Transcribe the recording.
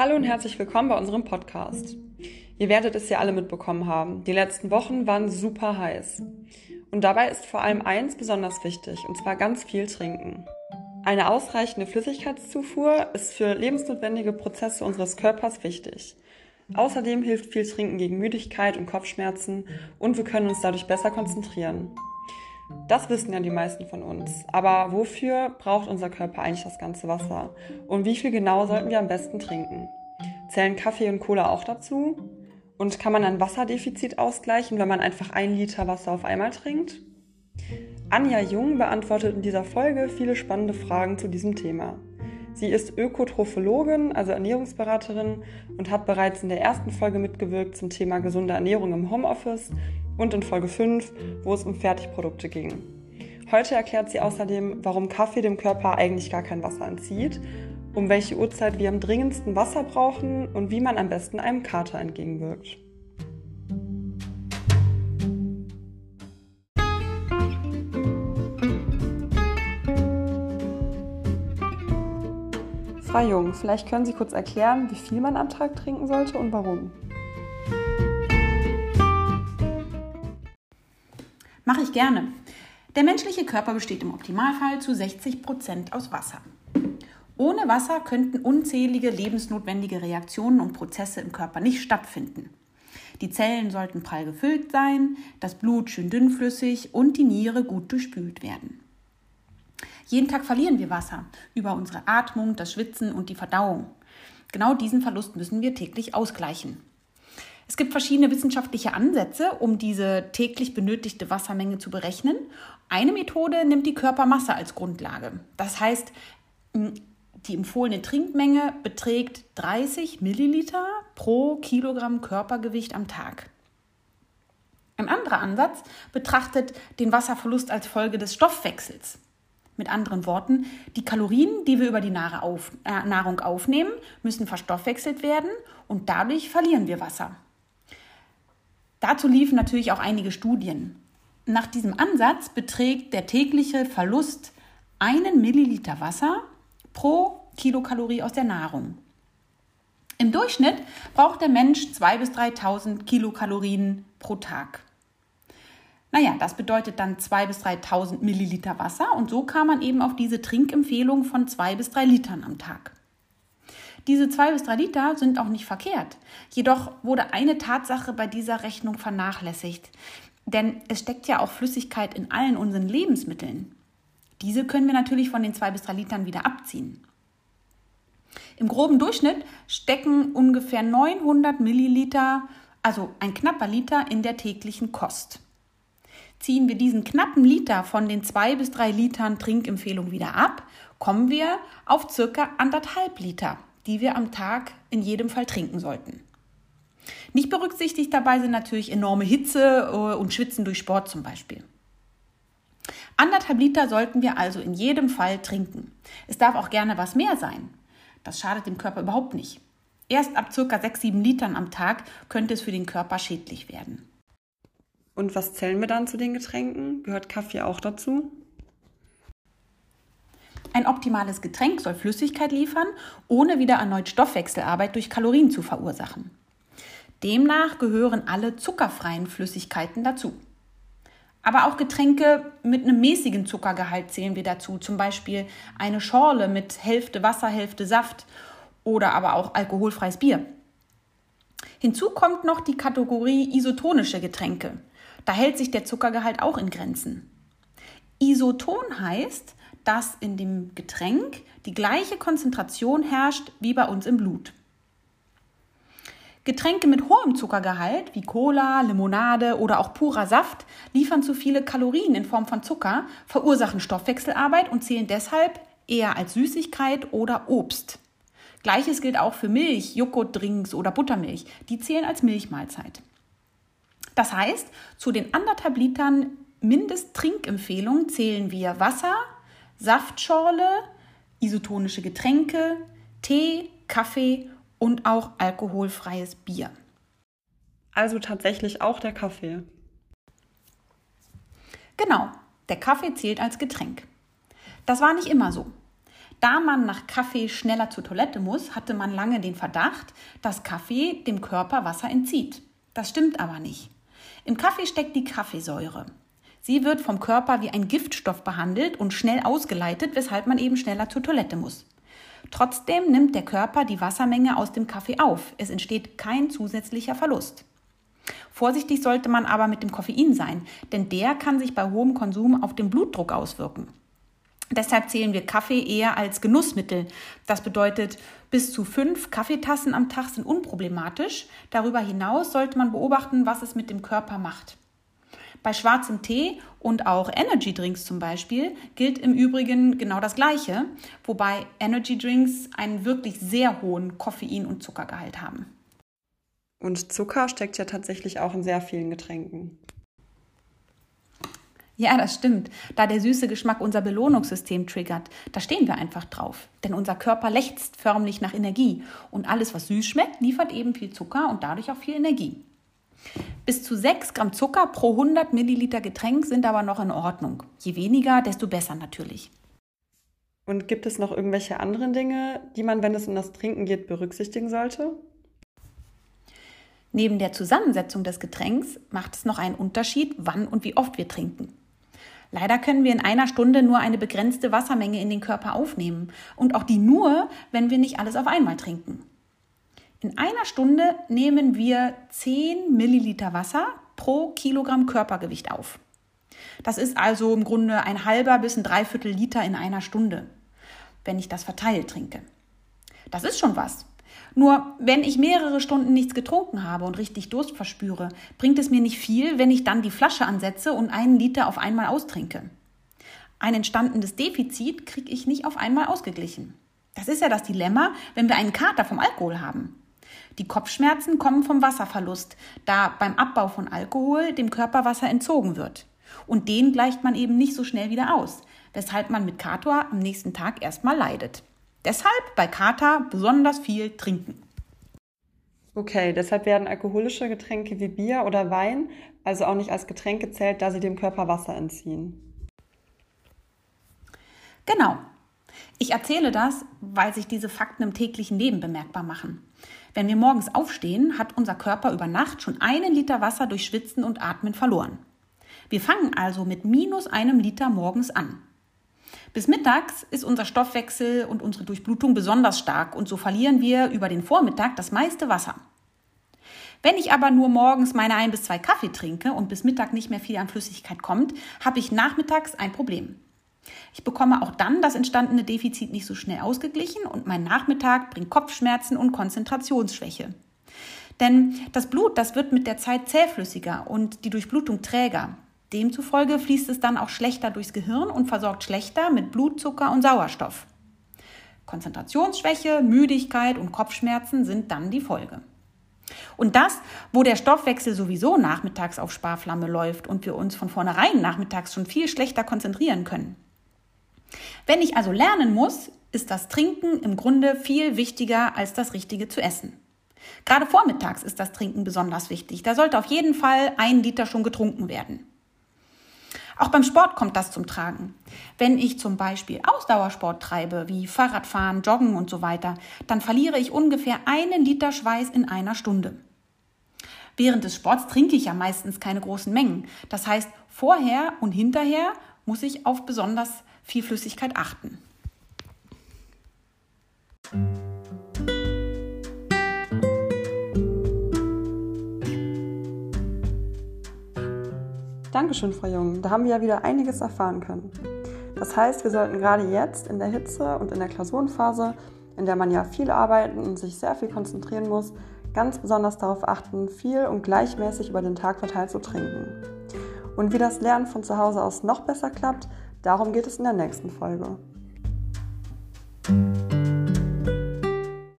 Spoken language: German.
Hallo und herzlich willkommen bei unserem Podcast. Ihr werdet es ja alle mitbekommen haben. Die letzten Wochen waren super heiß. Und dabei ist vor allem eins besonders wichtig, und zwar ganz viel trinken. Eine ausreichende Flüssigkeitszufuhr ist für lebensnotwendige Prozesse unseres Körpers wichtig. Außerdem hilft viel Trinken gegen Müdigkeit und Kopfschmerzen und wir können uns dadurch besser konzentrieren. Das wissen ja die meisten von uns. Aber wofür braucht unser Körper eigentlich das ganze Wasser? Und wie viel genau sollten wir am besten trinken? Zählen Kaffee und Cola auch dazu? Und kann man ein Wasserdefizit ausgleichen, wenn man einfach ein Liter Wasser auf einmal trinkt? Anja Jung beantwortet in dieser Folge viele spannende Fragen zu diesem Thema. Sie ist Ökotrophologin, also Ernährungsberaterin und hat bereits in der ersten Folge mitgewirkt zum Thema gesunde Ernährung im Homeoffice und in Folge 5, wo es um Fertigprodukte ging. Heute erklärt sie außerdem, warum Kaffee dem Körper eigentlich gar kein Wasser entzieht, um welche Uhrzeit wir am dringendsten Wasser brauchen und wie man am besten einem Kater entgegenwirkt. Frau Jung, vielleicht können Sie kurz erklären, wie viel man am Tag trinken sollte und warum. Mache ich gerne. Der menschliche Körper besteht im Optimalfall zu 60 Prozent aus Wasser. Ohne Wasser könnten unzählige lebensnotwendige Reaktionen und Prozesse im Körper nicht stattfinden. Die Zellen sollten prall gefüllt sein, das Blut schön dünnflüssig und die Niere gut durchspült werden. Jeden Tag verlieren wir Wasser über unsere Atmung, das Schwitzen und die Verdauung. Genau diesen Verlust müssen wir täglich ausgleichen. Es gibt verschiedene wissenschaftliche Ansätze, um diese täglich benötigte Wassermenge zu berechnen. Eine Methode nimmt die Körpermasse als Grundlage. Das heißt, die empfohlene Trinkmenge beträgt 30 Milliliter pro Kilogramm Körpergewicht am Tag. Ein anderer Ansatz betrachtet den Wasserverlust als Folge des Stoffwechsels. Mit anderen Worten, die Kalorien, die wir über die äh, Nahrung aufnehmen, müssen verstoffwechselt werden und dadurch verlieren wir Wasser. Dazu liefen natürlich auch einige Studien. Nach diesem Ansatz beträgt der tägliche Verlust einen Milliliter Wasser pro Kilokalorie aus der Nahrung. Im Durchschnitt braucht der Mensch 2.000 bis 3.000 Kilokalorien pro Tag. Naja, das bedeutet dann 2.000 bis 3.000 Milliliter Wasser und so kam man eben auf diese Trinkempfehlung von 2 bis 3 Litern am Tag. Diese 2 bis 3 Liter sind auch nicht verkehrt. Jedoch wurde eine Tatsache bei dieser Rechnung vernachlässigt. Denn es steckt ja auch Flüssigkeit in allen unseren Lebensmitteln. Diese können wir natürlich von den 2 bis 3 Litern wieder abziehen. Im groben Durchschnitt stecken ungefähr 900 Milliliter, also ein knapper Liter, in der täglichen Kost. Ziehen wir diesen knappen Liter von den zwei bis drei Litern Trinkempfehlung wieder ab, kommen wir auf circa anderthalb Liter, die wir am Tag in jedem Fall trinken sollten. Nicht berücksichtigt dabei sind natürlich enorme Hitze äh, und Schwitzen durch Sport zum Beispiel. Anderthalb Liter sollten wir also in jedem Fall trinken. Es darf auch gerne was mehr sein. Das schadet dem Körper überhaupt nicht. Erst ab circa 6, 7 Litern am Tag könnte es für den Körper schädlich werden. Und was zählen wir dann zu den Getränken? Gehört Kaffee auch dazu? Ein optimales Getränk soll Flüssigkeit liefern, ohne wieder erneut Stoffwechselarbeit durch Kalorien zu verursachen. Demnach gehören alle zuckerfreien Flüssigkeiten dazu. Aber auch Getränke mit einem mäßigen Zuckergehalt zählen wir dazu, zum Beispiel eine Schorle mit Hälfte Wasser, Hälfte Saft oder aber auch alkoholfreies Bier. Hinzu kommt noch die Kategorie isotonische Getränke. Da hält sich der Zuckergehalt auch in Grenzen. Isoton heißt, dass in dem Getränk die gleiche Konzentration herrscht wie bei uns im Blut. Getränke mit hohem Zuckergehalt wie Cola, Limonade oder auch purer Saft liefern zu viele Kalorien in Form von Zucker, verursachen Stoffwechselarbeit und zählen deshalb eher als Süßigkeit oder Obst. Gleiches gilt auch für Milch, Joghurtdrinks oder Buttermilch. Die zählen als Milchmahlzeit. Das heißt, zu den anderthalb Litern Mindesttrinkempfehlung zählen wir Wasser, Saftschorle, isotonische Getränke, Tee, Kaffee und auch alkoholfreies Bier. Also tatsächlich auch der Kaffee. Genau, der Kaffee zählt als Getränk. Das war nicht immer so. Da man nach Kaffee schneller zur Toilette muss, hatte man lange den Verdacht, dass Kaffee dem Körper Wasser entzieht. Das stimmt aber nicht. Im Kaffee steckt die Kaffeesäure. Sie wird vom Körper wie ein Giftstoff behandelt und schnell ausgeleitet, weshalb man eben schneller zur Toilette muss. Trotzdem nimmt der Körper die Wassermenge aus dem Kaffee auf. Es entsteht kein zusätzlicher Verlust. Vorsichtig sollte man aber mit dem Koffein sein, denn der kann sich bei hohem Konsum auf den Blutdruck auswirken. Deshalb zählen wir Kaffee eher als Genussmittel. Das bedeutet, bis zu fünf Kaffeetassen am Tag sind unproblematisch. Darüber hinaus sollte man beobachten, was es mit dem Körper macht. Bei schwarzem Tee und auch Energy Drinks zum Beispiel gilt im Übrigen genau das Gleiche, wobei Energy Drinks einen wirklich sehr hohen Koffein- und Zuckergehalt haben. Und Zucker steckt ja tatsächlich auch in sehr vielen Getränken. Ja, das stimmt. Da der süße Geschmack unser Belohnungssystem triggert, da stehen wir einfach drauf. Denn unser Körper lechzt förmlich nach Energie. Und alles, was süß schmeckt, liefert eben viel Zucker und dadurch auch viel Energie. Bis zu 6 Gramm Zucker pro 100 Milliliter Getränk sind aber noch in Ordnung. Je weniger, desto besser natürlich. Und gibt es noch irgendwelche anderen Dinge, die man, wenn es um das Trinken geht, berücksichtigen sollte? Neben der Zusammensetzung des Getränks macht es noch einen Unterschied, wann und wie oft wir trinken. Leider können wir in einer Stunde nur eine begrenzte Wassermenge in den Körper aufnehmen und auch die nur, wenn wir nicht alles auf einmal trinken. In einer Stunde nehmen wir 10 Milliliter Wasser pro Kilogramm Körpergewicht auf. Das ist also im Grunde ein halber bis ein Dreiviertel Liter in einer Stunde, wenn ich das verteilt trinke. Das ist schon was. Nur wenn ich mehrere Stunden nichts getrunken habe und richtig Durst verspüre, bringt es mir nicht viel, wenn ich dann die Flasche ansetze und einen Liter auf einmal austrinke. Ein entstandenes Defizit kriege ich nicht auf einmal ausgeglichen. Das ist ja das Dilemma, wenn wir einen Kater vom Alkohol haben. Die Kopfschmerzen kommen vom Wasserverlust, da beim Abbau von Alkohol dem Körper Wasser entzogen wird. Und den gleicht man eben nicht so schnell wieder aus, weshalb man mit Kator am nächsten Tag erstmal leidet. Deshalb bei Kater besonders viel trinken. Okay, deshalb werden alkoholische Getränke wie Bier oder Wein also auch nicht als Getränk gezählt, da sie dem Körper Wasser entziehen. Genau. Ich erzähle das, weil sich diese Fakten im täglichen Leben bemerkbar machen. Wenn wir morgens aufstehen, hat unser Körper über Nacht schon einen Liter Wasser durch Schwitzen und Atmen verloren. Wir fangen also mit minus einem Liter morgens an. Bis mittags ist unser Stoffwechsel und unsere Durchblutung besonders stark und so verlieren wir über den Vormittag das meiste Wasser. Wenn ich aber nur morgens meine ein bis zwei Kaffee trinke und bis Mittag nicht mehr viel an Flüssigkeit kommt, habe ich nachmittags ein Problem. Ich bekomme auch dann das entstandene Defizit nicht so schnell ausgeglichen und mein Nachmittag bringt Kopfschmerzen und Konzentrationsschwäche. Denn das Blut, das wird mit der Zeit zähflüssiger und die Durchblutung träger. Demzufolge fließt es dann auch schlechter durchs Gehirn und versorgt schlechter mit Blutzucker und Sauerstoff. Konzentrationsschwäche, Müdigkeit und Kopfschmerzen sind dann die Folge. Und das, wo der Stoffwechsel sowieso nachmittags auf Sparflamme läuft und wir uns von vornherein nachmittags schon viel schlechter konzentrieren können. Wenn ich also lernen muss, ist das Trinken im Grunde viel wichtiger als das Richtige zu essen. Gerade vormittags ist das Trinken besonders wichtig. Da sollte auf jeden Fall ein Liter schon getrunken werden. Auch beim Sport kommt das zum Tragen. Wenn ich zum Beispiel Ausdauersport treibe, wie Fahrradfahren, Joggen und so weiter, dann verliere ich ungefähr einen Liter Schweiß in einer Stunde. Während des Sports trinke ich ja meistens keine großen Mengen. Das heißt, vorher und hinterher muss ich auf besonders viel Flüssigkeit achten. Dankeschön, Frau Jung. Da haben wir ja wieder einiges erfahren können. Das heißt, wir sollten gerade jetzt in der Hitze und in der Klausurenphase, in der man ja viel arbeiten und sich sehr viel konzentrieren muss, ganz besonders darauf achten, viel und gleichmäßig über den Tag verteilt zu trinken. Und wie das Lernen von zu Hause aus noch besser klappt, darum geht es in der nächsten Folge.